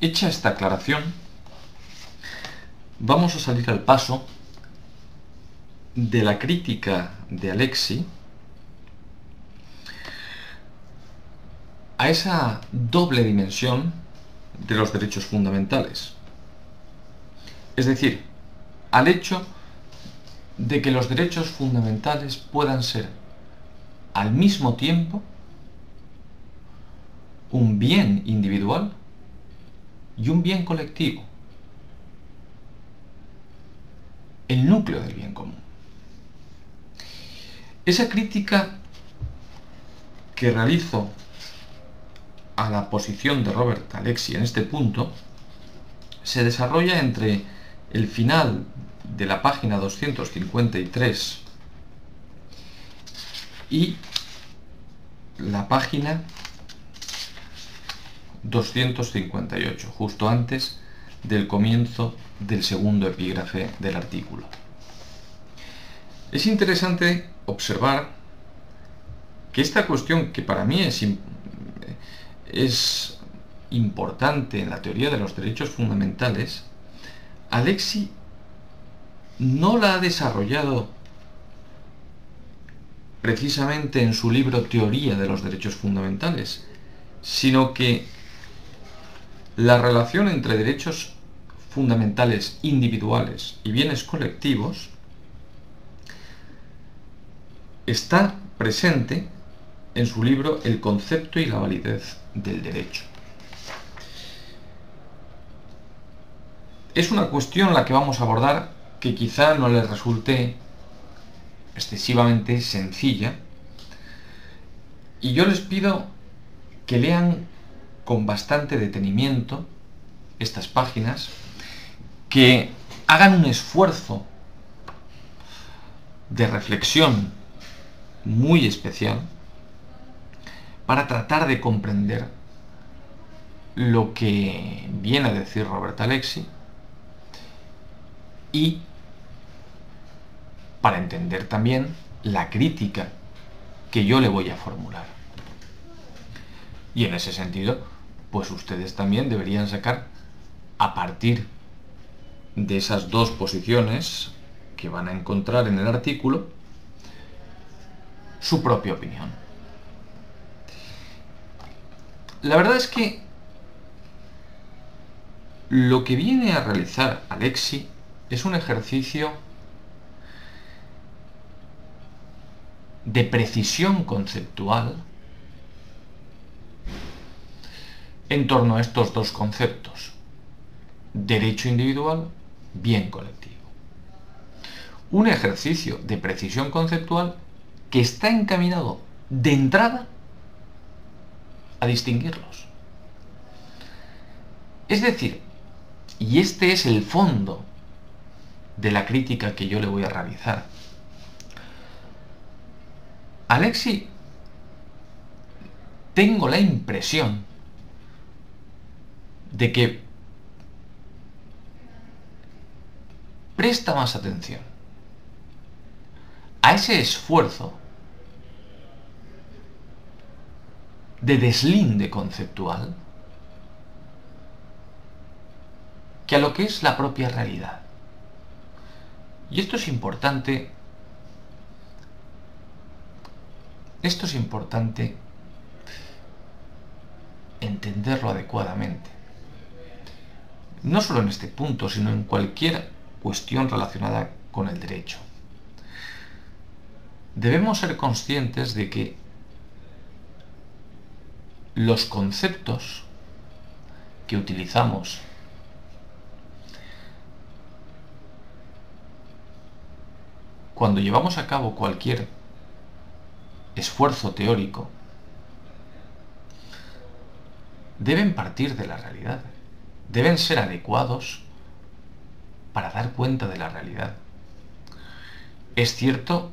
Hecha esta aclaración, vamos a salir al paso de la crítica de Alexi a esa doble dimensión de los derechos fundamentales. Es decir, al hecho de que los derechos fundamentales puedan ser al mismo tiempo un bien individual y un bien colectivo. El núcleo del bien común. Esa crítica que realizo a la posición de Robert Alexi en este punto se desarrolla entre el final de la página 253 y la página 258, justo antes del comienzo del segundo epígrafe del artículo. Es interesante observar que esta cuestión, que para mí es, es importante en la teoría de los derechos fundamentales, Alexi no la ha desarrollado precisamente en su libro Teoría de los Derechos Fundamentales, sino que la relación entre derechos fundamentales individuales y bienes colectivos está presente en su libro El concepto y la validez del derecho. Es una cuestión la que vamos a abordar que quizá no les resulte excesivamente sencilla. Y yo les pido que lean con bastante detenimiento estas páginas, que hagan un esfuerzo de reflexión muy especial para tratar de comprender lo que viene a decir Robert Alexi y para entender también la crítica que yo le voy a formular. Y en ese sentido, pues ustedes también deberían sacar a partir de esas dos posiciones que van a encontrar en el artículo su propia opinión. La verdad es que lo que viene a realizar Alexi es un ejercicio de precisión conceptual en torno a estos dos conceptos, derecho individual, bien colectivo. Un ejercicio de precisión conceptual que está encaminado de entrada a distinguirlos. Es decir, y este es el fondo de la crítica que yo le voy a realizar. Alexi, tengo la impresión de que presta más atención a ese esfuerzo de deslinde conceptual que a lo que es la propia realidad. Y esto es importante, esto es importante entenderlo adecuadamente no solo en este punto, sino en cualquier cuestión relacionada con el derecho. Debemos ser conscientes de que los conceptos que utilizamos cuando llevamos a cabo cualquier esfuerzo teórico deben partir de la realidad deben ser adecuados para dar cuenta de la realidad. Es cierto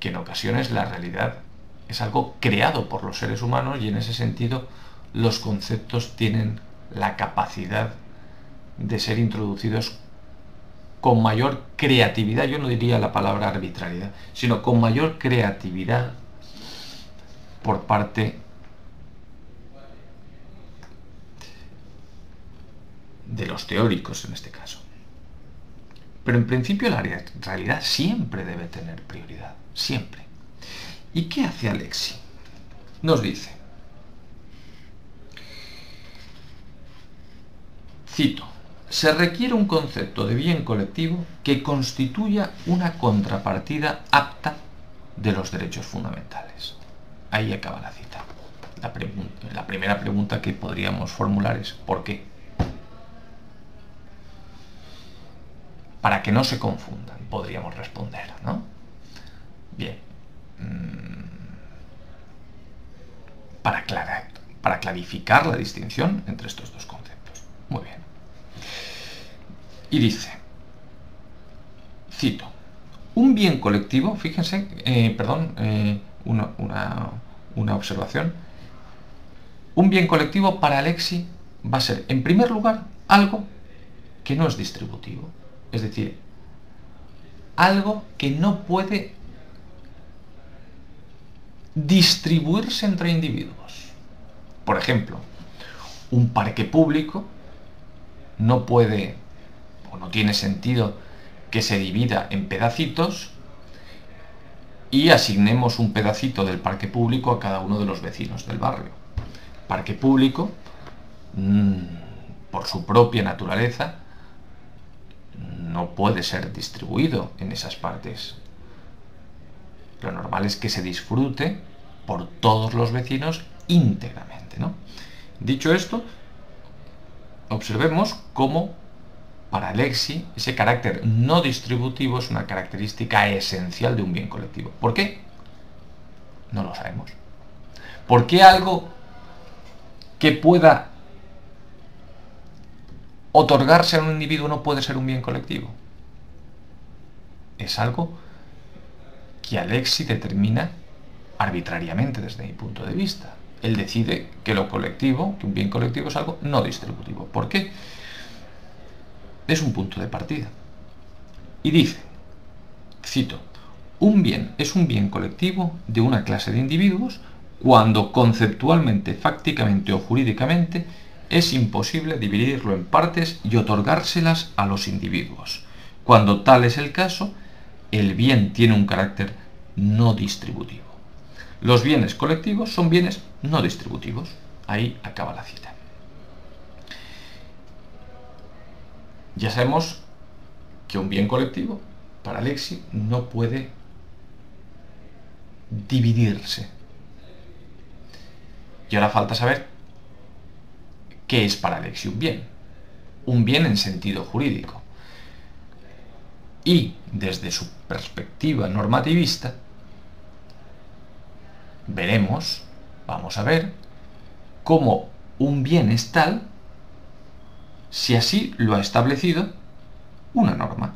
que en ocasiones la realidad es algo creado por los seres humanos y en ese sentido los conceptos tienen la capacidad de ser introducidos con mayor creatividad, yo no diría la palabra arbitrariedad, sino con mayor creatividad por parte de los teóricos en este caso. Pero en principio la realidad siempre debe tener prioridad, siempre. ¿Y qué hace Alexi? Nos dice, cito, se requiere un concepto de bien colectivo que constituya una contrapartida apta de los derechos fundamentales. Ahí acaba la cita. La, primera pregunta que podríamos formular es ¿por qué? para que no se confundan, podríamos responder, ¿no? Bien. Mm. Para clarificar la distinción entre estos dos conceptos. Muy bien. Y dice, cito, un bien colectivo, fíjense, eh, perdón, eh, una, una observación, un bien colectivo para Alexi va a ser, en primer lugar, algo que no es distributivo. Es decir, algo que no puede distribuirse entre individuos. Por ejemplo, un parque público no puede o no tiene sentido que se divida en pedacitos y asignemos un pedacito del parque público a cada uno de los vecinos del barrio. Parque público, mm, por su propia naturaleza, no puede ser distribuido en esas partes. Lo normal es que se disfrute por todos los vecinos íntegramente. ¿no? Dicho esto, observemos cómo para Alexi ese carácter no distributivo es una característica esencial de un bien colectivo. ¿Por qué? No lo sabemos. ¿Por qué algo que pueda otorgarse a un individuo no puede ser un bien colectivo. Es algo que Alexi determina arbitrariamente desde mi punto de vista. Él decide que lo colectivo, que un bien colectivo es algo no distributivo. ¿Por qué? Es un punto de partida. Y dice, cito, un bien es un bien colectivo de una clase de individuos cuando conceptualmente, fácticamente o jurídicamente es imposible dividirlo en partes y otorgárselas a los individuos. Cuando tal es el caso, el bien tiene un carácter no distributivo. Los bienes colectivos son bienes no distributivos. Ahí acaba la cita. Ya sabemos que un bien colectivo, para Alexi, no puede dividirse. Y ahora falta saber ¿Qué es para Alexi un bien? Un bien en sentido jurídico. Y desde su perspectiva normativista, veremos, vamos a ver, cómo un bien es tal si así lo ha establecido una norma.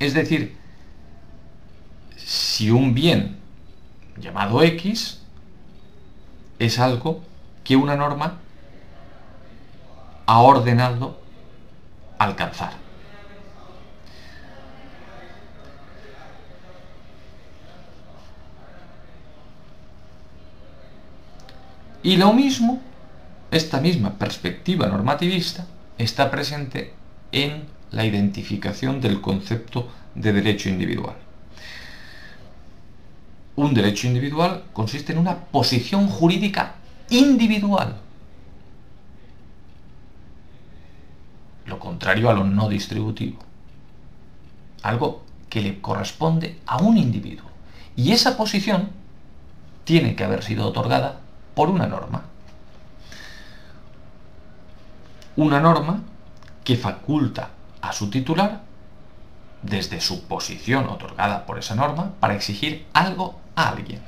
Es decir, si un bien llamado X es algo que una norma ha ordenado alcanzar. Y lo mismo, esta misma perspectiva normativista está presente en la identificación del concepto de derecho individual un derecho individual consiste en una posición jurídica individual. Lo contrario a lo no distributivo. Algo que le corresponde a un individuo. Y esa posición tiene que haber sido otorgada por una norma. Una norma que faculta a su titular desde su posición otorgada por esa norma para exigir algo a alguien.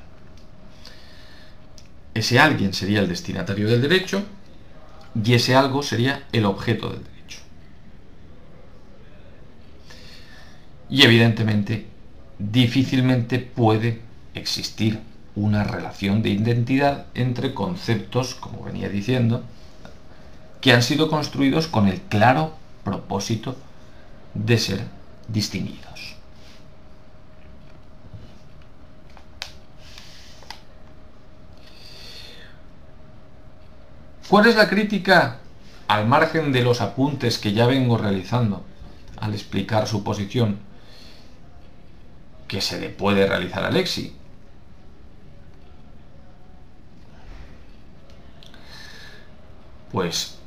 Ese alguien sería el destinatario del derecho y ese algo sería el objeto del derecho. Y evidentemente, difícilmente puede existir una relación de identidad entre conceptos, como venía diciendo, que han sido construidos con el claro propósito de ser distinguidos. ¿Cuál es la crítica al margen de los apuntes que ya vengo realizando al explicar su posición que se le puede realizar a Lexi? Pues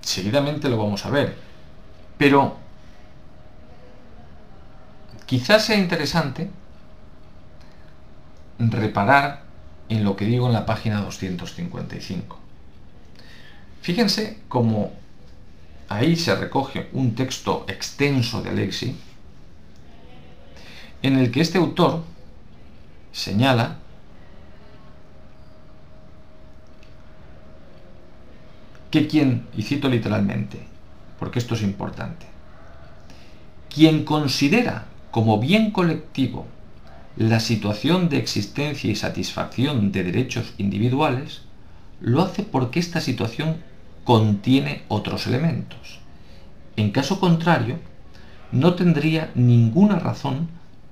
seguidamente lo vamos a ver. Pero quizás sea interesante reparar en lo que digo en la página 255. Fíjense cómo ahí se recoge un texto extenso de Alexi en el que este autor señala que quien, y cito literalmente, porque esto es importante, quien considera como bien colectivo la situación de existencia y satisfacción de derechos individuales, lo hace porque esta situación contiene otros elementos. En caso contrario, no tendría ninguna razón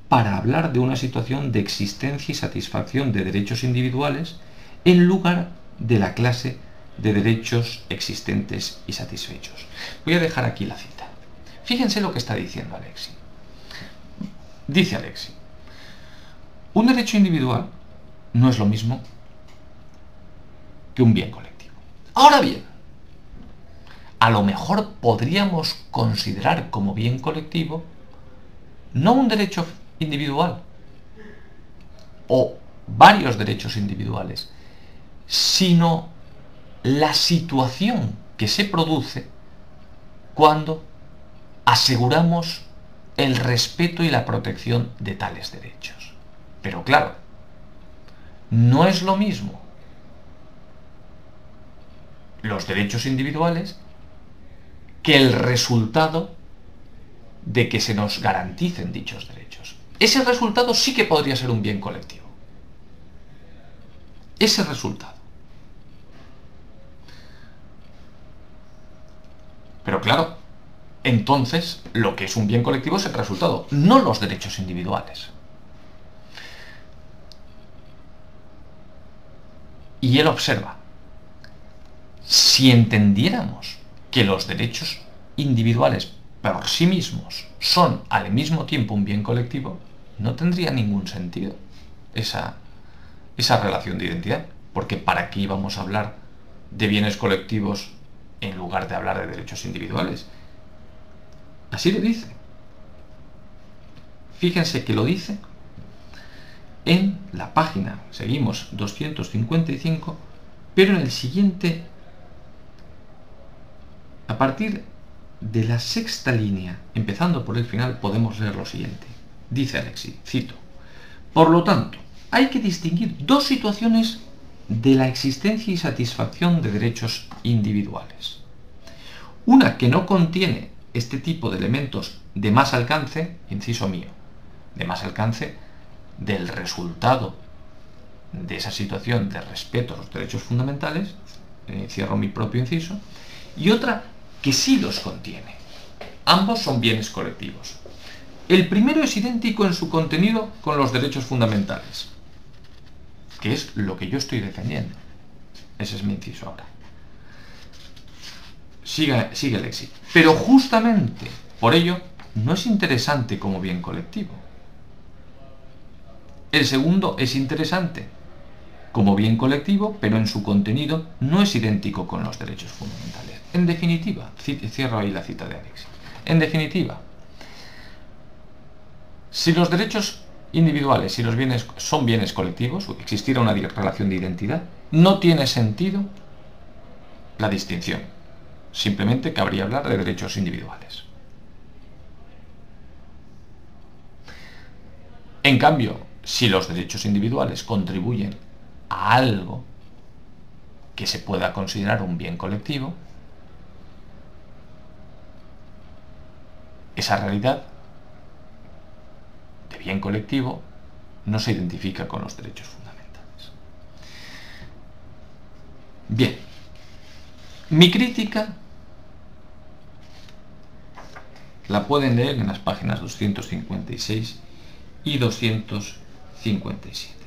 para hablar de una situación de existencia y satisfacción de derechos individuales en lugar de la clase de derechos existentes y satisfechos. Voy a dejar aquí la cita. Fíjense lo que está diciendo Alexi. Dice Alexi, un derecho individual no es lo mismo que un bien colectivo. Ahora bien, a lo mejor podríamos considerar como bien colectivo no un derecho individual o varios derechos individuales, sino la situación que se produce cuando aseguramos el respeto y la protección de tales derechos. Pero claro, no es lo mismo los derechos individuales que el resultado de que se nos garanticen dichos derechos. Ese resultado sí que podría ser un bien colectivo. Ese resultado. Pero claro, entonces lo que es un bien colectivo es el resultado, no los derechos individuales. Y él observa, si entendiéramos que los derechos individuales por sí mismos son al mismo tiempo un bien colectivo, no tendría ningún sentido esa, esa relación de identidad. Porque ¿para qué íbamos a hablar de bienes colectivos en lugar de hablar de derechos individuales? Así lo dice. Fíjense que lo dice en la página, seguimos 255, pero en el siguiente a partir de la sexta línea, empezando por el final, podemos leer lo siguiente. Dice Alexi, cito, Por lo tanto, hay que distinguir dos situaciones de la existencia y satisfacción de derechos individuales. Una que no contiene este tipo de elementos de más alcance, inciso mío, de más alcance del resultado de esa situación de respeto a los derechos fundamentales, eh, cierro mi propio inciso, y otra que sí los contiene. Ambos son bienes colectivos. El primero es idéntico en su contenido con los derechos fundamentales, que es lo que yo estoy defendiendo. Ese es mi inciso ahora. Sigue, sigue Lexi. Pero justamente por ello no es interesante como bien colectivo. El segundo es interesante como bien colectivo, pero en su contenido no es idéntico con los derechos fundamentales. En definitiva, cierro ahí la cita de Alexis. En definitiva, si los derechos individuales y los bienes son bienes colectivos, existiera una relación de identidad, no tiene sentido la distinción. Simplemente cabría hablar de derechos individuales. En cambio, si los derechos individuales contribuyen a algo que se pueda considerar un bien colectivo, esa realidad de bien colectivo no se identifica con los derechos fundamentales. Bien, mi crítica la pueden leer en las páginas 256 y 257.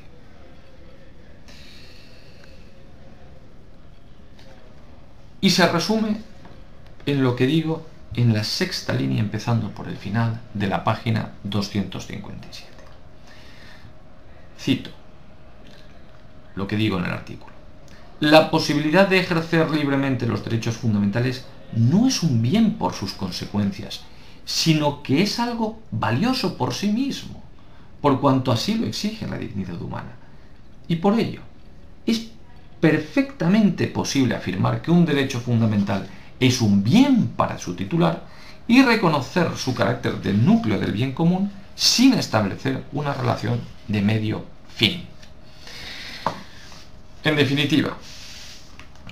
Y se resume en lo que digo en la sexta línea empezando por el final de la página 257. Cito lo que digo en el artículo. La posibilidad de ejercer libremente los derechos fundamentales no es un bien por sus consecuencias, sino que es algo valioso por sí mismo, por cuanto así lo exige la dignidad humana. Y por ello, es perfectamente posible afirmar que un derecho fundamental es un bien para su titular y reconocer su carácter de núcleo del bien común sin establecer una relación de medio fin. En definitiva,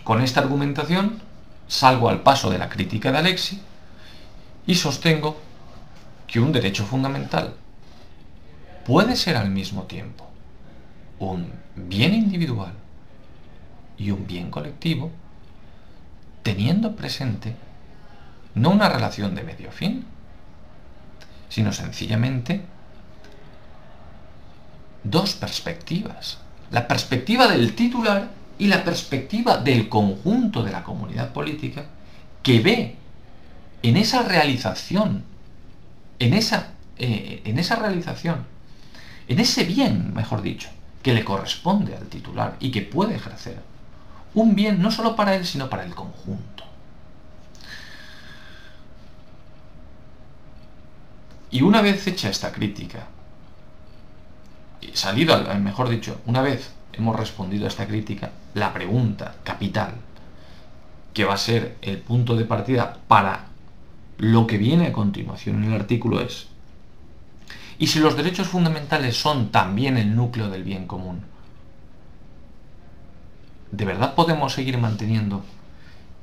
con esta argumentación salgo al paso de la crítica de Alexi y sostengo que un derecho fundamental puede ser al mismo tiempo un bien individual y un bien colectivo, teniendo presente no una relación de medio fin, sino sencillamente dos perspectivas. La perspectiva del titular y la perspectiva del conjunto de la comunidad política que ve en esa realización, en esa, eh, en esa realización, en ese bien, mejor dicho, que le corresponde al titular y que puede ejercer, un bien no solo para él, sino para el conjunto. Y una vez hecha esta crítica, salido, mejor dicho, una vez hemos respondido a esta crítica, la pregunta capital, que va a ser el punto de partida para lo que viene a continuación en el artículo es, ¿y si los derechos fundamentales son también el núcleo del bien común? ¿De verdad podemos seguir manteniendo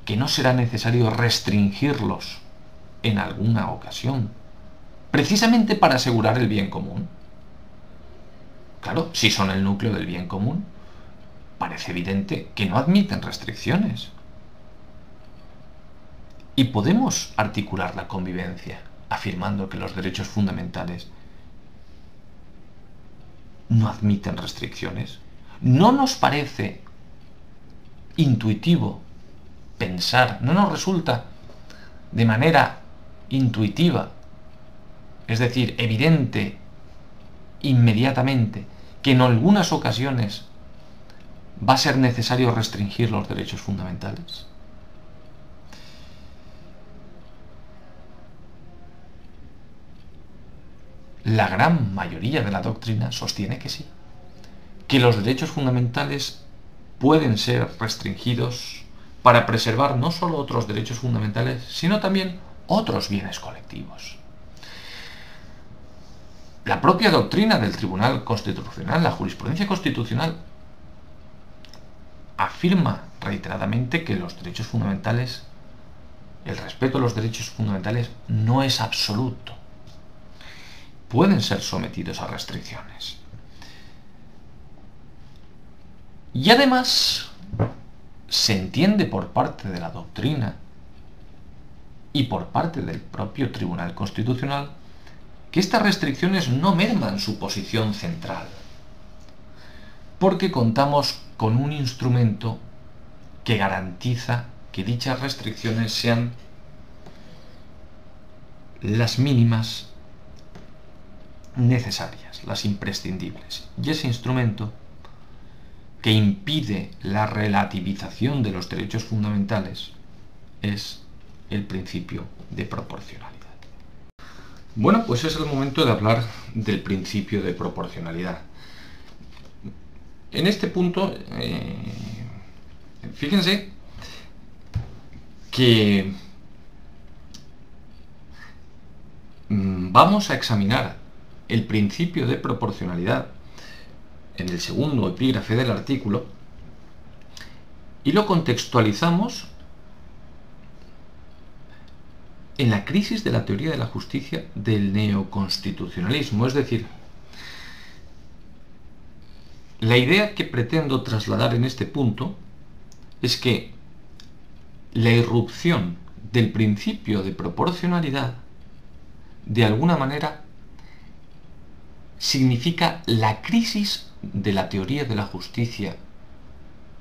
que no será necesario restringirlos en alguna ocasión, precisamente para asegurar el bien común? Claro, si son el núcleo del bien común, parece evidente que no admiten restricciones. Y podemos articular la convivencia afirmando que los derechos fundamentales no admiten restricciones. ¿No nos parece intuitivo pensar, no nos resulta de manera intuitiva, es decir, evidente inmediatamente, que en algunas ocasiones va a ser necesario restringir los derechos fundamentales? La gran mayoría de la doctrina sostiene que sí, que los derechos fundamentales pueden ser restringidos para preservar no solo otros derechos fundamentales, sino también otros bienes colectivos. La propia doctrina del Tribunal Constitucional, la jurisprudencia constitucional, afirma reiteradamente que los derechos fundamentales, el respeto a los derechos fundamentales no es absoluto. Pueden ser sometidos a restricciones. Y además se entiende por parte de la doctrina y por parte del propio Tribunal Constitucional que estas restricciones no merman su posición central, porque contamos con un instrumento que garantiza que dichas restricciones sean las mínimas necesarias, las imprescindibles. Y ese instrumento que impide la relativización de los derechos fundamentales es el principio de proporcionalidad. Bueno, pues es el momento de hablar del principio de proporcionalidad. En este punto, eh, fíjense que mm, vamos a examinar el principio de proporcionalidad en el segundo epígrafe del artículo y lo contextualizamos en la crisis de la teoría de la justicia del neoconstitucionalismo, es decir, la idea que pretendo trasladar en este punto es que la irrupción del principio de proporcionalidad de alguna manera, significa la crisis de la teoría de la justicia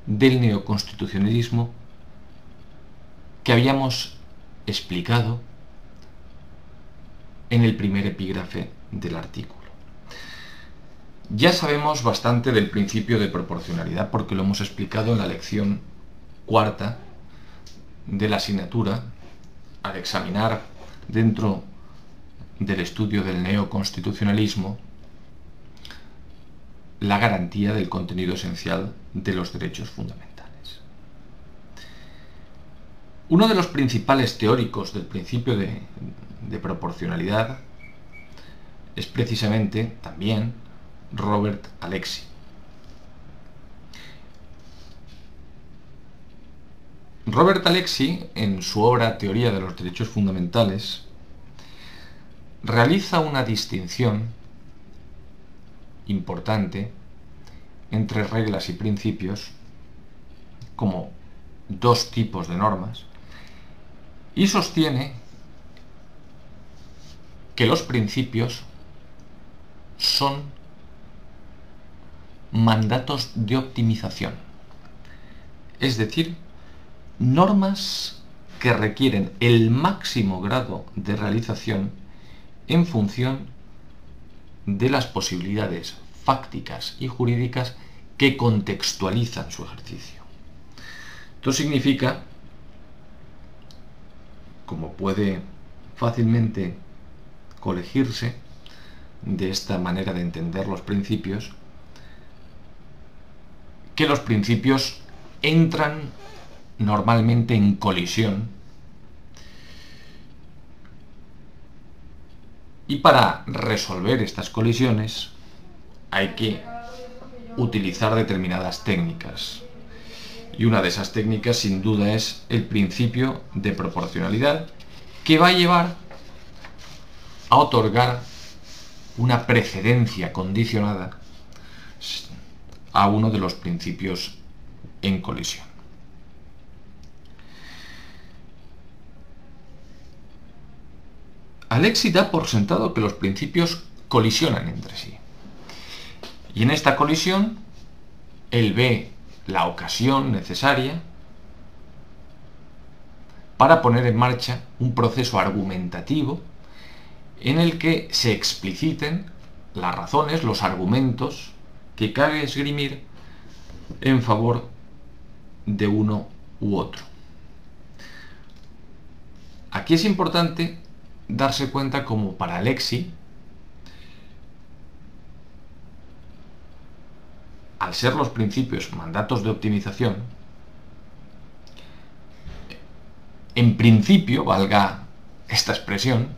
del neoconstitucionalismo que habíamos explicado en el primer epígrafe del artículo. Ya sabemos bastante del principio de proporcionalidad porque lo hemos explicado en la lección cuarta de la asignatura al examinar dentro del estudio del neoconstitucionalismo la garantía del contenido esencial de los derechos fundamentales. Uno de los principales teóricos del principio de, proporcionalidad es precisamente también Robert Alexi. Robert Alexi, en su obra Teoría de los Derechos Fundamentales, realiza una distinción importante entre reglas y principios como dos tipos de normas y sostiene que los principios son mandatos de optimización, es decir, normas que requieren el máximo grado de realización en función de las posibilidades fácticas y jurídicas que contextualizan su ejercicio. Esto significa, como puede fácilmente colegirse de esta manera de entender los principios, que los principios entran normalmente en colisión y para resolver estas colisiones hay que utilizar determinadas técnicas. Y una de esas técnicas sin duda es el principio de proporcionalidad que va a llevar a otorgar una precedencia condicionada a uno de los principios en colisión. Alexi da por sentado que los principios colisionan entre sí. Y en esta colisión, él ve la ocasión necesaria para poner en marcha un proceso argumentativo en el que se expliciten las razones, los argumentos que cabe esgrimir en favor de uno u otro. Aquí es importante darse cuenta como para Alexi, al ser los principios mandatos de optimización, en principio, valga esta expresión,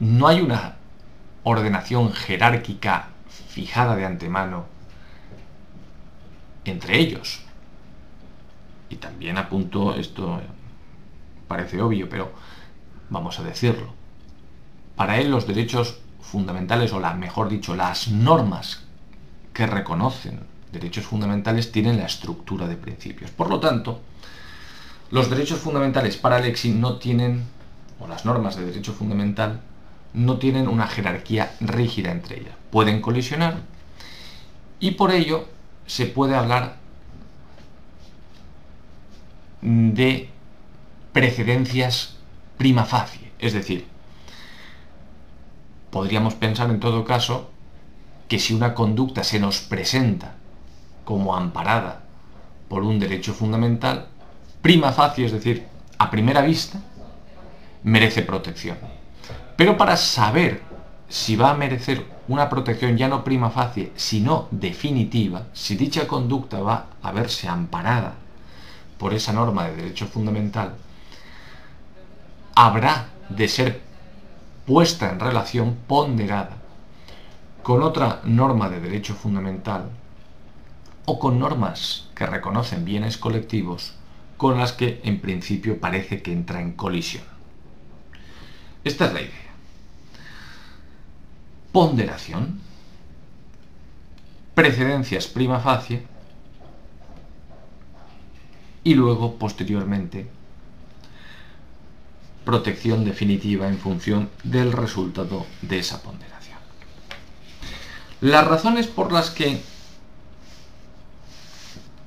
no hay una ordenación jerárquica fijada de antemano entre ellos. Y también apunto, esto parece obvio, pero vamos a decirlo. Para él los derechos fundamentales, o la, mejor dicho, las normas que reconocen derechos fundamentales tienen la estructura de principios. Por lo tanto, los derechos fundamentales para Alexi no tienen, o las normas de derecho fundamental, no tienen una jerarquía rígida entre ellas. Pueden colisionar y por ello se puede hablar de precedencias prima facie. Es decir, podríamos pensar en todo caso que si una conducta se nos presenta como amparada por un derecho fundamental, prima facie, es decir, a primera vista, merece protección. Pero para saber si va a merecer una protección ya no prima facie, sino definitiva, si dicha conducta va a verse amparada por esa norma de derecho fundamental, habrá de ser puesta en relación ponderada con otra norma de derecho fundamental o con normas que reconocen bienes colectivos con las que en principio parece que entra en colisión. Esta es la idea. Ponderación, precedencias prima facie y luego posteriormente protección definitiva en función del resultado de esa ponderación. Las razones por las que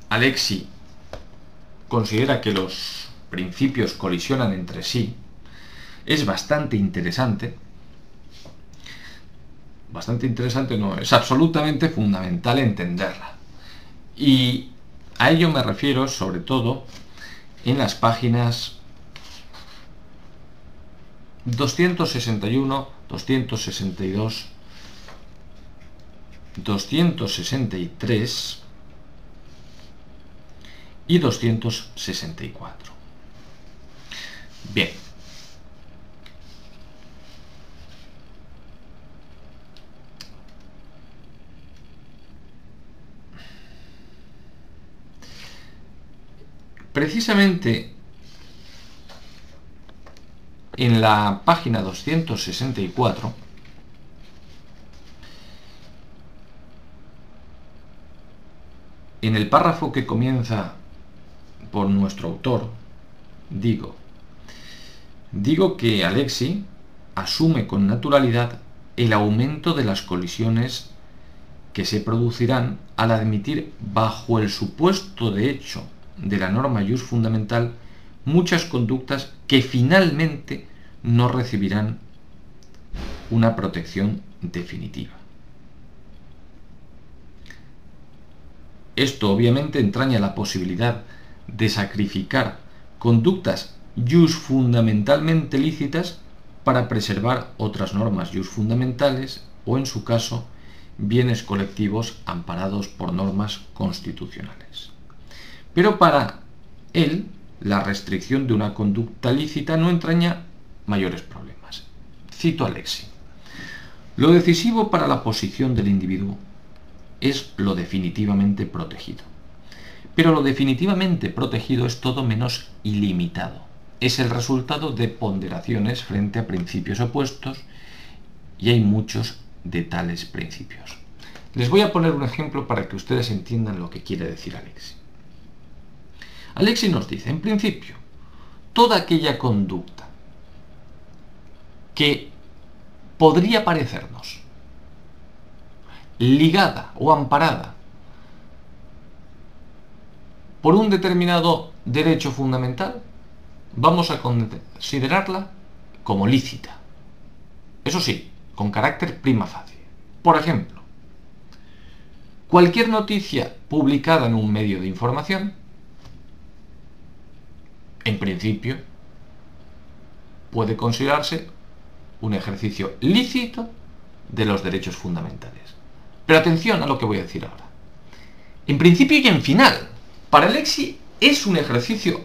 Alexi considera que los principios colisionan entre sí es bastante interesante. Bastante interesante no, es absolutamente fundamental entenderla. Y a ello me refiero sobre todo en las páginas 261, 262, 263 y 264. Bien. Precisamente en la página 264 en el párrafo que comienza por nuestro autor, digo, digo que Alexi asume con naturalidad el aumento de las colisiones que se producirán al admitir bajo el supuesto de hecho de la norma jus fundamental muchas conductas que finalmente no recibirán una protección definitiva. Esto obviamente entraña la posibilidad de sacrificar conductas jus fundamentalmente lícitas para preservar otras normas jus fundamentales o, en su caso, bienes colectivos amparados por normas constitucionales. Pero para él, la restricción de una conducta lícita no entraña mayores problemas. Cito a Lexi. Lo decisivo para la posición del individuo es lo definitivamente protegido. Pero lo definitivamente protegido es todo menos ilimitado. Es el resultado de ponderaciones frente a principios opuestos y hay muchos de tales principios. Les voy a poner un ejemplo para que ustedes entiendan lo que quiere decir Alexi. Alexi nos dice, en principio, toda aquella conducta que podría parecernos ligada o amparada por un determinado derecho fundamental, vamos a considerarla como lícita. Eso sí, con carácter prima facie. Por ejemplo, cualquier noticia publicada en un medio de información, en principio, puede considerarse un ejercicio lícito de los derechos fundamentales. Pero atención a lo que voy a decir ahora. En principio y en final, para Alexi es un ejercicio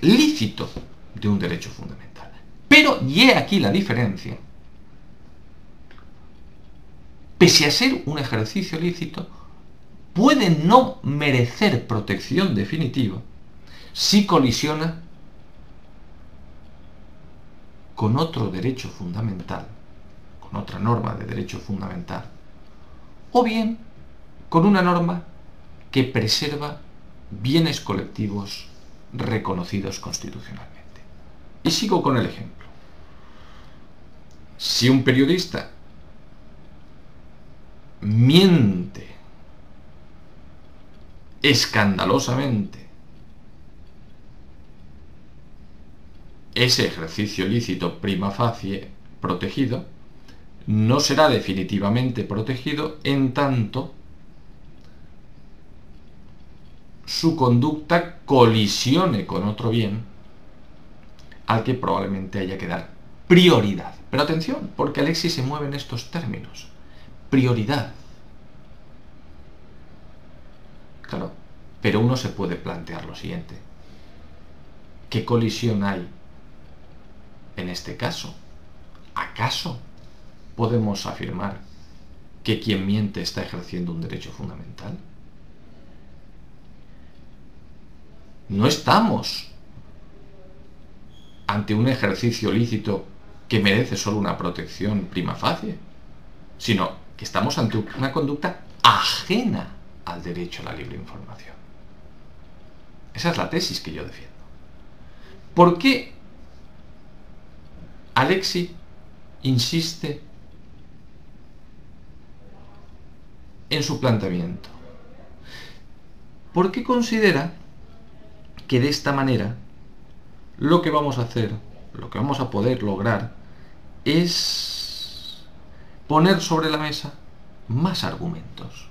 lícito de un derecho fundamental. Pero, y he aquí la diferencia, pese a ser un ejercicio lícito, puede no merecer protección definitiva si colisiona con otro derecho fundamental, con otra norma de derecho fundamental, o bien con una norma que preserva bienes colectivos reconocidos constitucionalmente. Y sigo con el ejemplo. Si un periodista miente escandalosamente ese ejercicio lícito prima facie protegido no será definitivamente protegido en tanto su conducta colisione con otro bien al que probablemente haya que dar prioridad. Pero atención, porque Alexis se mueve en estos términos. Prioridad. Claro, pero uno se puede plantear lo siguiente. ¿Qué colisión hay en este caso? ¿Acaso podemos afirmar que quien miente está ejerciendo un derecho fundamental? No estamos ante un ejercicio lícito que merece solo una protección prima facie, sino que estamos ante una conducta ajena al derecho a la libre información. Esa es la tesis que yo defiendo. ¿Por qué Alexi insiste en su planteamiento. Porque considera que de esta manera lo que vamos a hacer, lo que vamos a poder lograr, es poner sobre la mesa más argumentos.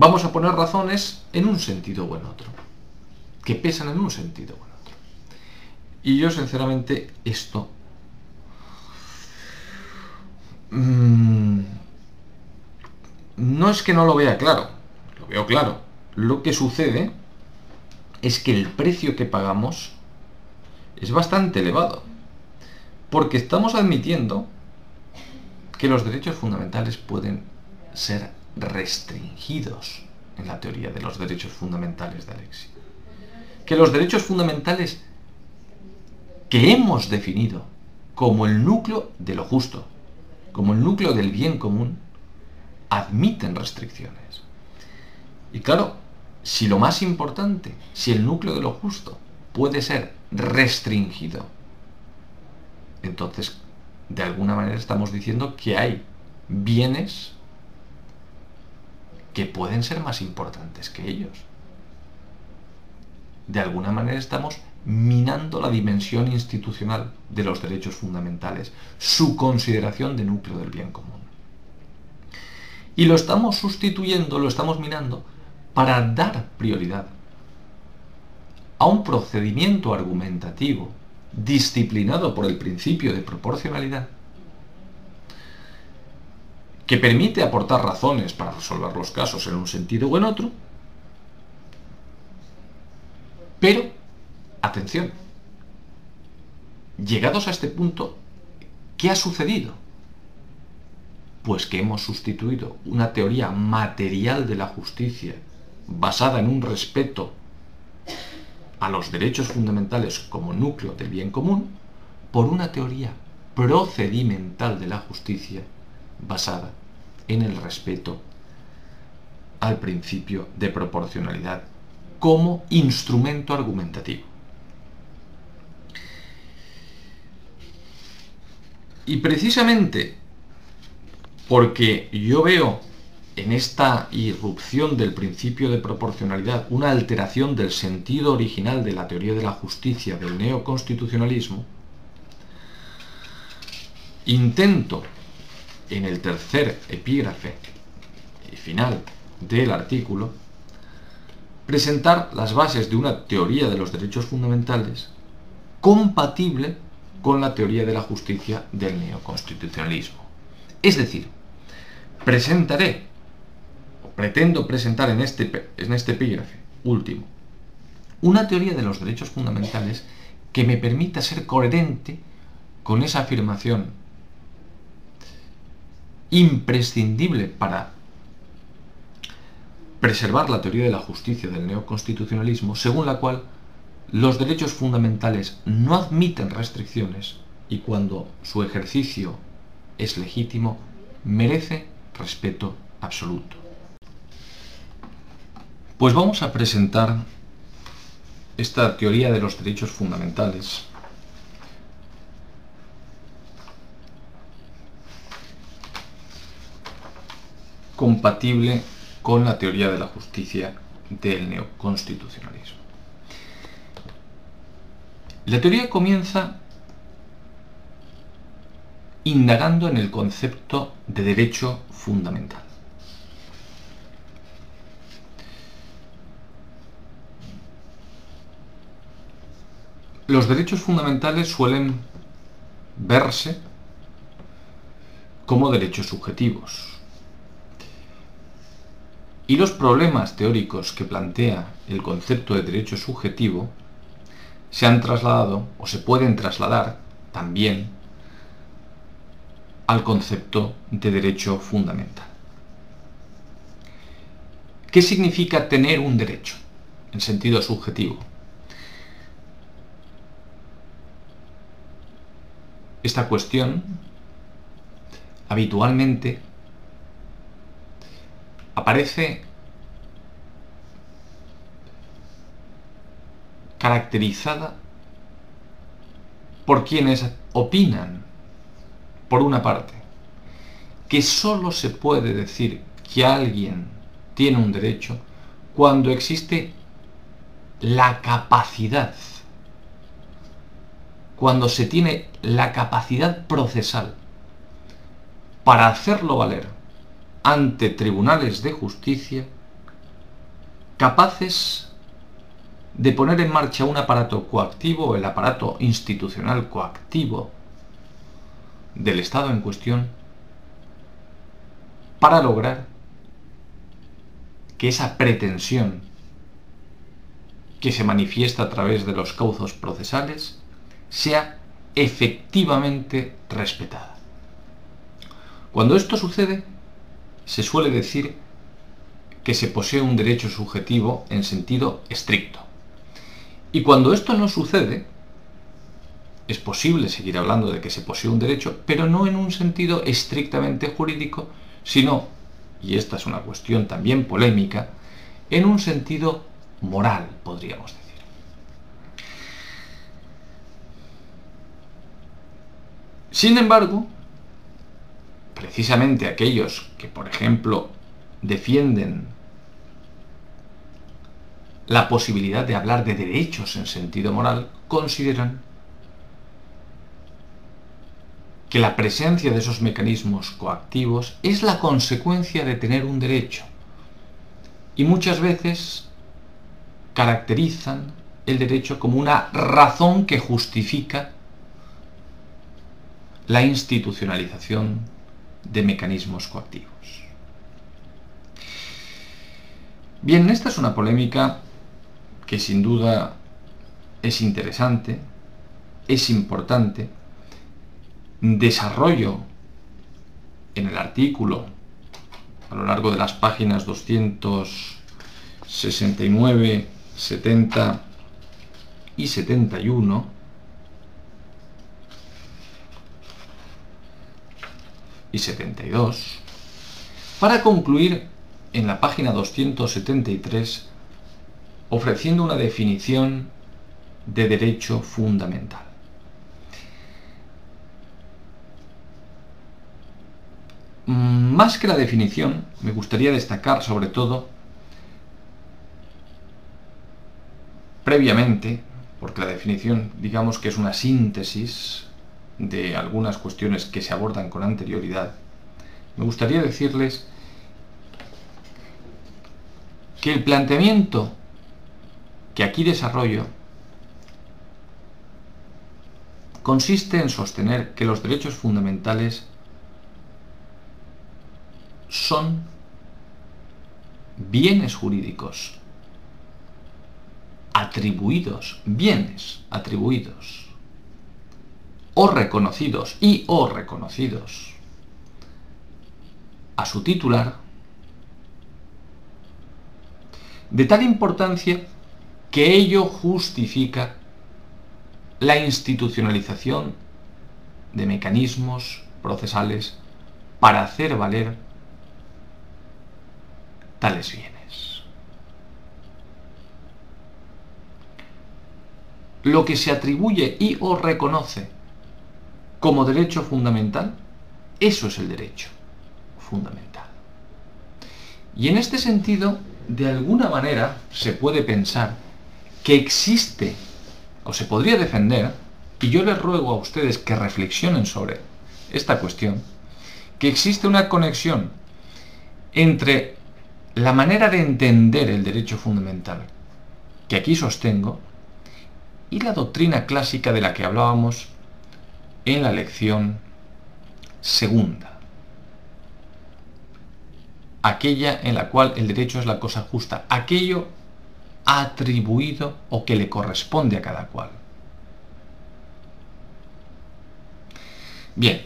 Vamos a poner razones en un sentido o en otro, que pesan en un sentido o en otro. Y yo sinceramente esto mm, no es que no lo vea claro, lo veo claro. Lo que sucede es que el precio que pagamos es bastante elevado, porque estamos admitiendo que los derechos fundamentales pueden ser restringidos en la teoría de los derechos fundamentales de Alexis. Que los derechos fundamentales que hemos definido como el núcleo de lo justo, como el núcleo del bien común, admiten restricciones. Y claro, si lo más importante, si el núcleo de lo justo puede ser restringido, entonces de alguna manera estamos diciendo que hay bienes que pueden ser más importantes que ellos. De alguna manera estamos minando la dimensión institucional de los derechos fundamentales, su consideración de núcleo del bien común. Y lo estamos sustituyendo, lo estamos minando para dar prioridad a un procedimiento argumentativo disciplinado por el principio de proporcionalidad que permite aportar razones para resolver los casos en un sentido o en otro, pero, atención, llegados a este punto, ¿qué ha sucedido? Pues que hemos sustituido una teoría material de la justicia basada en un respeto a los derechos fundamentales como núcleo del bien común por una teoría procedimental de la justicia basada en el respeto al principio de proporcionalidad como instrumento argumentativo. Y precisamente porque yo veo en esta irrupción del principio de proporcionalidad una alteración del sentido original de la teoría de la justicia del neoconstitucionalismo, intento en el tercer epígrafe y final del artículo, presentar las bases de una teoría de los derechos fundamentales compatible con la teoría de la justicia del neoconstitucionalismo. Es decir, presentaré, o pretendo presentar en este, en este epígrafe último, una teoría de los derechos fundamentales que me permita ser coherente con esa afirmación imprescindible para preservar la teoría de la justicia del neoconstitucionalismo, según la cual los derechos fundamentales no admiten restricciones y cuando su ejercicio es legítimo, merece respeto absoluto. Pues vamos a presentar esta teoría de los derechos fundamentales compatible con la teoría de la justicia del neoconstitucionalismo. La teoría comienza indagando en el concepto de derecho fundamental. Los derechos fundamentales suelen verse como derechos subjetivos, y los problemas teóricos que plantea el concepto de derecho subjetivo se han trasladado o se pueden trasladar también al concepto de derecho fundamental. ¿Qué significa tener un derecho en sentido subjetivo? Esta cuestión habitualmente aparece caracterizada por quienes opinan, por una parte, que sólo se puede decir que alguien tiene un derecho cuando existe la capacidad, cuando se tiene la capacidad procesal para hacerlo valer ante tribunales de justicia capaces de poner en marcha un aparato coactivo, el aparato institucional coactivo del Estado en cuestión, para lograr que esa pretensión que se manifiesta a través de los cauzos procesales sea efectivamente respetada. Cuando esto sucede, se suele decir que se posee un derecho subjetivo en sentido estricto. Y cuando esto no sucede, es posible seguir hablando de que se posee un derecho, pero no en un sentido estrictamente jurídico, sino, y esta es una cuestión también polémica, en un sentido moral, podríamos decir. Sin embargo, precisamente aquellos que, por ejemplo, defienden la posibilidad de hablar de derechos en sentido moral, consideran que la presencia de esos mecanismos coactivos es la consecuencia de tener un derecho. Y muchas veces caracterizan el derecho como una razón que justifica la institucionalización de mecanismos coactivos. Bien, esta es una polémica que sin duda es interesante, es importante. Desarrollo en el artículo a lo largo de las páginas 269, 70 y 71 y 72, para concluir en la página 273 ofreciendo una definición de derecho fundamental. Más que la definición, me gustaría destacar sobre todo, previamente, porque la definición digamos que es una síntesis de algunas cuestiones que se abordan con anterioridad, me gustaría decirles que el planteamiento que aquí desarrollo consiste en sostener que los derechos fundamentales son bienes jurídicos atribuidos, bienes atribuidos o reconocidos y o reconocidos a su titular de tal importancia que ello justifica la institucionalización de mecanismos procesales para hacer valer tales bienes. Lo que se atribuye y o reconoce como derecho fundamental, eso es el derecho fundamental. Y en este sentido, de alguna manera, se puede pensar que existe, o se podría defender, y yo les ruego a ustedes que reflexionen sobre esta cuestión, que existe una conexión entre la manera de entender el derecho fundamental que aquí sostengo y la doctrina clásica de la que hablábamos en la lección segunda. Aquella en la cual el derecho es la cosa justa, aquello atribuido o que le corresponde a cada cual. Bien,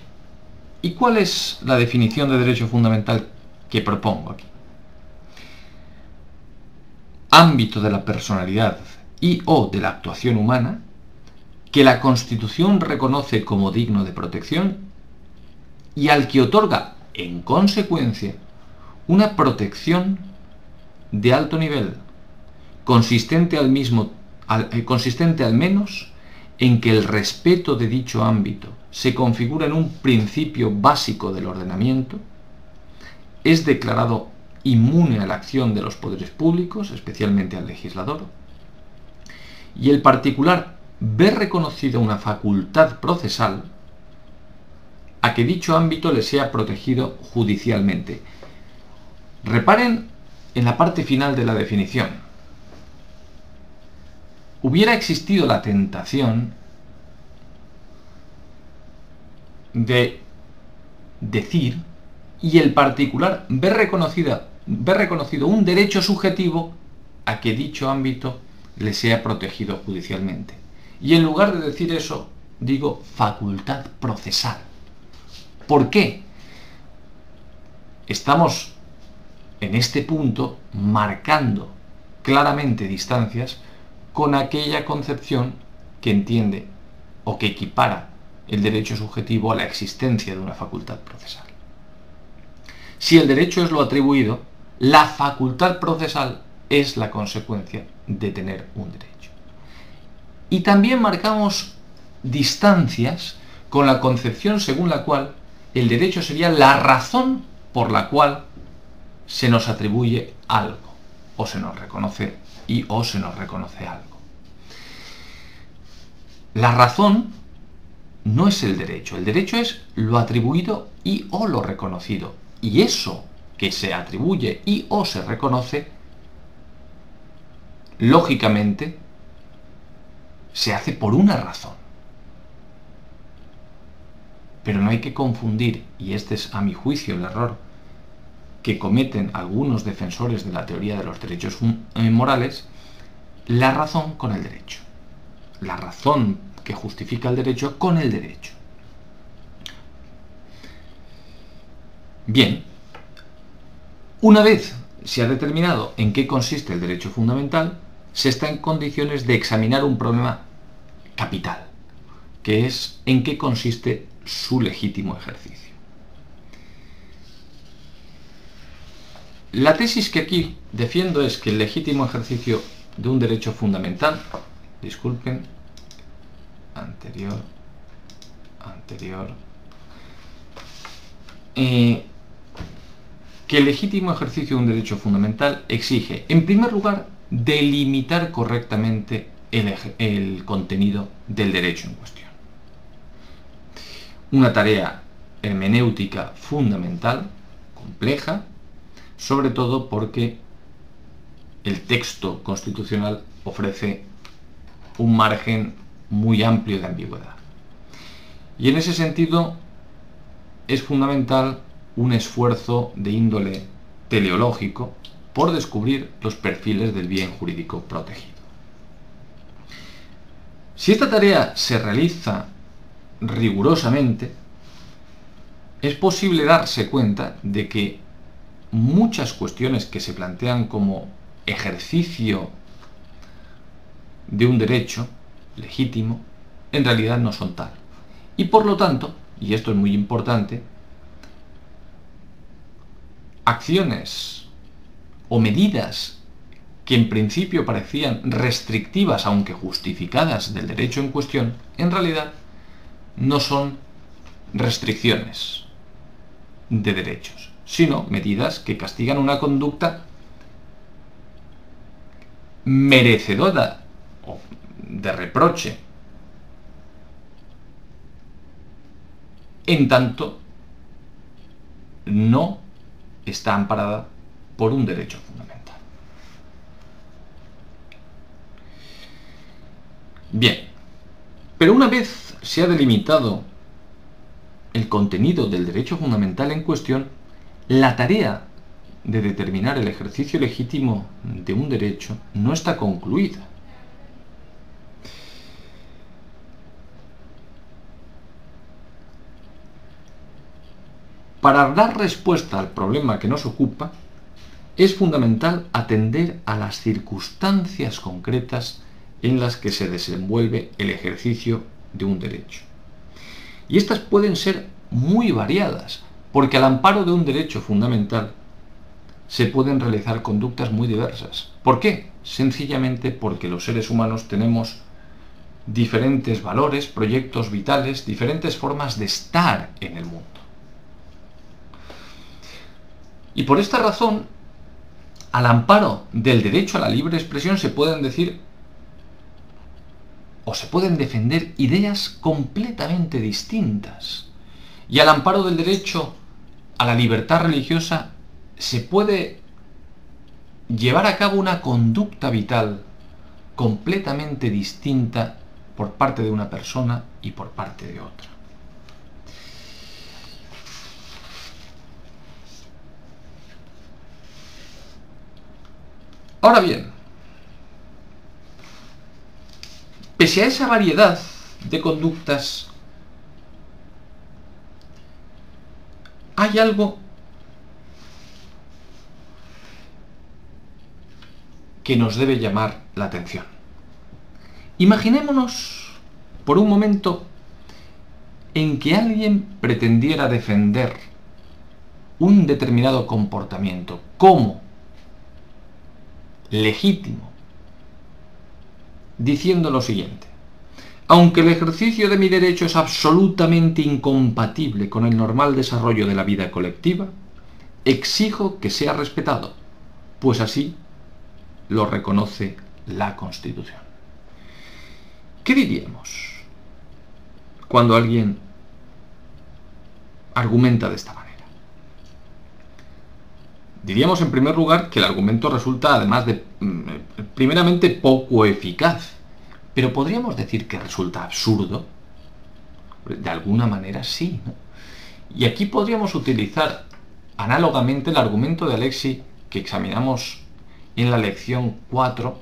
¿y cuál es la definición de derecho fundamental que propongo aquí? Ámbito de la personalidad y o de la actuación humana que la Constitución reconoce como digno de protección y al que otorga, en consecuencia, una protección de alto nivel, consistente al, mismo, eh, consistente al menos en que el respeto de dicho ámbito se configura en un principio básico del ordenamiento, es declarado inmune a la acción de los poderes públicos, especialmente al legislador, y el particular ve reconocida una facultad procesal a que dicho ámbito le sea protegido judicialmente. Reparen en la parte final de la definición. Hubiera existido la tentación de decir y el particular ve, reconocida, reconocido un derecho subjetivo a que dicho ámbito le sea protegido judicialmente. Y en lugar de decir eso, digo facultad procesal. ¿Por qué? Estamos en este punto marcando claramente distancias con aquella concepción que entiende o que equipara el derecho subjetivo a la existencia de una facultad procesal. Si el derecho es lo atribuido, la facultad procesal es la consecuencia de tener un derecho. Y también marcamos distancias con la concepción según la cual el derecho sería la razón por la cual se nos atribuye algo, o se nos reconoce y o se nos reconoce algo. La razón no es el derecho, el derecho es lo atribuido y o lo reconocido. Y eso que se atribuye y o se reconoce lógicamente, se hace por una razón. Pero no hay que confundir, y este es a mi juicio el error que cometen algunos defensores de la teoría de los derechos eh, morales, la razón con el derecho. La razón que justifica el derecho con el derecho. Bien, una vez se ha determinado en qué consiste el derecho fundamental, se está en condiciones de examinar un problema capital, que es en qué consiste su legítimo ejercicio. La tesis que aquí defiendo es que el legítimo ejercicio de un derecho fundamental, disculpen, anterior, anterior, eh, que el legítimo ejercicio de un derecho fundamental exige, en primer lugar, delimitar correctamente el, contenido del derecho en cuestión. Una tarea hermenéutica fundamental, compleja, sobre todo porque el texto constitucional ofrece un margen muy amplio de ambigüedad. Y en ese sentido es fundamental un esfuerzo de índole teleológico por descubrir los perfiles del bien jurídico protegido. Si esta tarea se realiza rigurosamente, es posible darse cuenta de que muchas cuestiones que se plantean como ejercicio de un derecho legítimo, en realidad no son tal. Y por lo tanto, y esto es muy importante, acciones o medidas que en principio parecían restrictivas, aunque justificadas del derecho en cuestión, en realidad no son restricciones de derechos, sino medidas que castigan una conducta merecedora de reproche, en tanto no está amparada por un derecho fundamental. Bien, pero una vez se ha delimitado el contenido del derecho fundamental en cuestión, la tarea de determinar el ejercicio legítimo de un derecho no está concluida. Para dar respuesta al problema que nos ocupa, es fundamental atender a las circunstancias concretas en las que se desenvuelve el ejercicio de un derecho. Y estas pueden ser muy variadas, porque al amparo de un derecho fundamental se pueden realizar conductas muy diversas. ¿Por qué? Sencillamente porque los seres humanos tenemos diferentes valores, proyectos vitales, diferentes formas de estar en el mundo. Y por esta razón, al amparo del derecho a la libre expresión se pueden decir o se pueden defender ideas completamente distintas. Y al amparo del derecho a la libertad religiosa se puede llevar a cabo una conducta vital completamente distinta por parte de una persona y por parte de otra. Ahora bien, pese a esa variedad de conductas, hay algo que nos debe llamar la atención. Imaginémonos por un momento en que alguien pretendiera defender un determinado comportamiento como legítimo, diciendo lo siguiente. Aunque el ejercicio de mi derecho es absolutamente incompatible con el normal desarrollo de la vida colectiva, exijo que sea respetado, pues así lo reconoce la Constitución. ¿Qué diríamos cuando alguien argumenta de esta manera? Diríamos en primer lugar que el argumento resulta además de, mm, primeramente, poco eficaz, pero podríamos decir que resulta absurdo. De alguna manera sí. Y aquí podríamos utilizar análogamente el argumento de Alexi que examinamos en la lección 4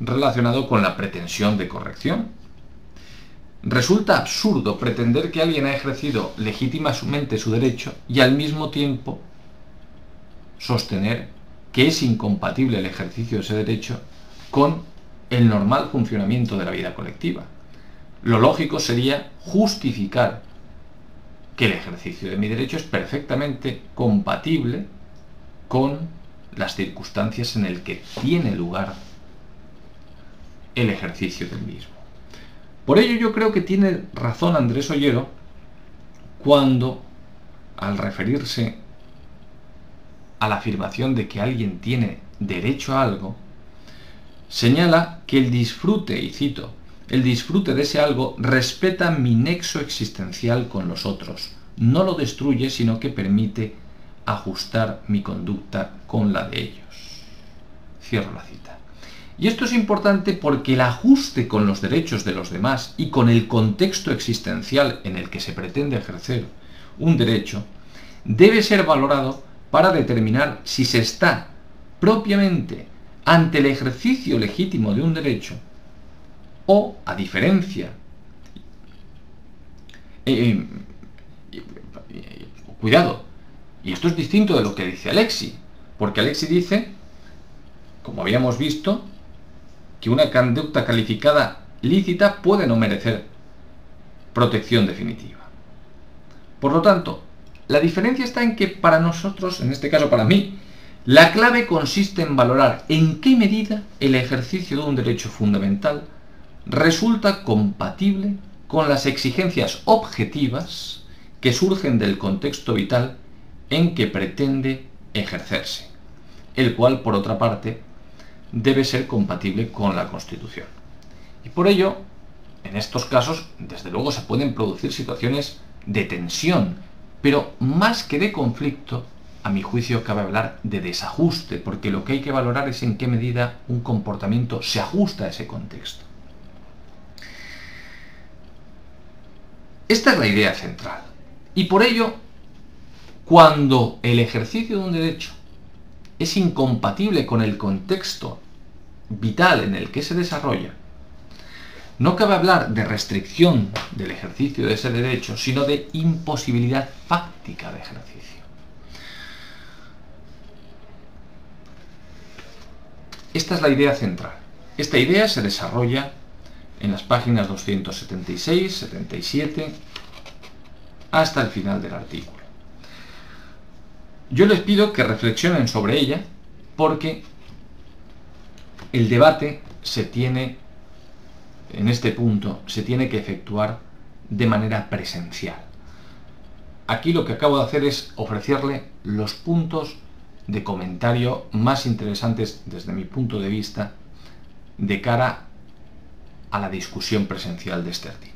relacionado con la pretensión de corrección. Resulta absurdo pretender que alguien ha ejercido legítimamente su derecho y al mismo tiempo sostener que es incompatible el ejercicio de ese derecho con el normal funcionamiento de la vida colectiva. Lo lógico sería justificar que el ejercicio de mi derecho es perfectamente compatible con las circunstancias en el que tiene lugar el ejercicio del mismo. Por ello yo creo que tiene razón Andrés Ollero cuando, al referirse a la afirmación de que alguien tiene derecho a algo, señala que el disfrute, y cito, el disfrute de ese algo respeta mi nexo existencial con los otros, no lo destruye, sino que permite ajustar mi conducta con la de ellos. Cierro la cita. Y esto es importante porque el ajuste con los derechos de los demás y con el contexto existencial en el que se pretende ejercer un derecho debe ser valorado para determinar si se está propiamente ante el ejercicio legítimo de un derecho o, a diferencia, eh, eh, cuidado, y esto es distinto de lo que dice Alexi, porque Alexi dice, como habíamos visto, que una conducta calificada lícita puede no merecer protección definitiva. Por lo tanto, la diferencia está en que para nosotros, en este caso para mí, la clave consiste en valorar en qué medida el ejercicio de un derecho fundamental resulta compatible con las exigencias objetivas que surgen del contexto vital en que pretende ejercerse, el cual, por otra parte, debe ser compatible con la Constitución. Y por ello, en estos casos, desde luego se pueden producir situaciones de tensión, pero más que de conflicto, a mi juicio cabe hablar de desajuste, porque lo que hay que valorar es en qué medida un comportamiento se ajusta a ese contexto. Esta es la idea central. Y por ello cuando el ejercicio de un derecho es incompatible con el contexto vital en el que se desarrolla, no cabe hablar de restricción del ejercicio de ese derecho, sino de imposibilidad fáctica de ejercicio. Esta es la idea central. Esta idea se desarrolla en las páginas 276, 77, hasta el final del artículo. Yo les pido que reflexionen sobre ella porque el debate se tiene, en este punto, se tiene que efectuar de manera presencial. Aquí lo que acabo de hacer es ofrecerle los puntos de comentario más interesantes desde mi punto de vista de cara a la discusión presencial de este artículo.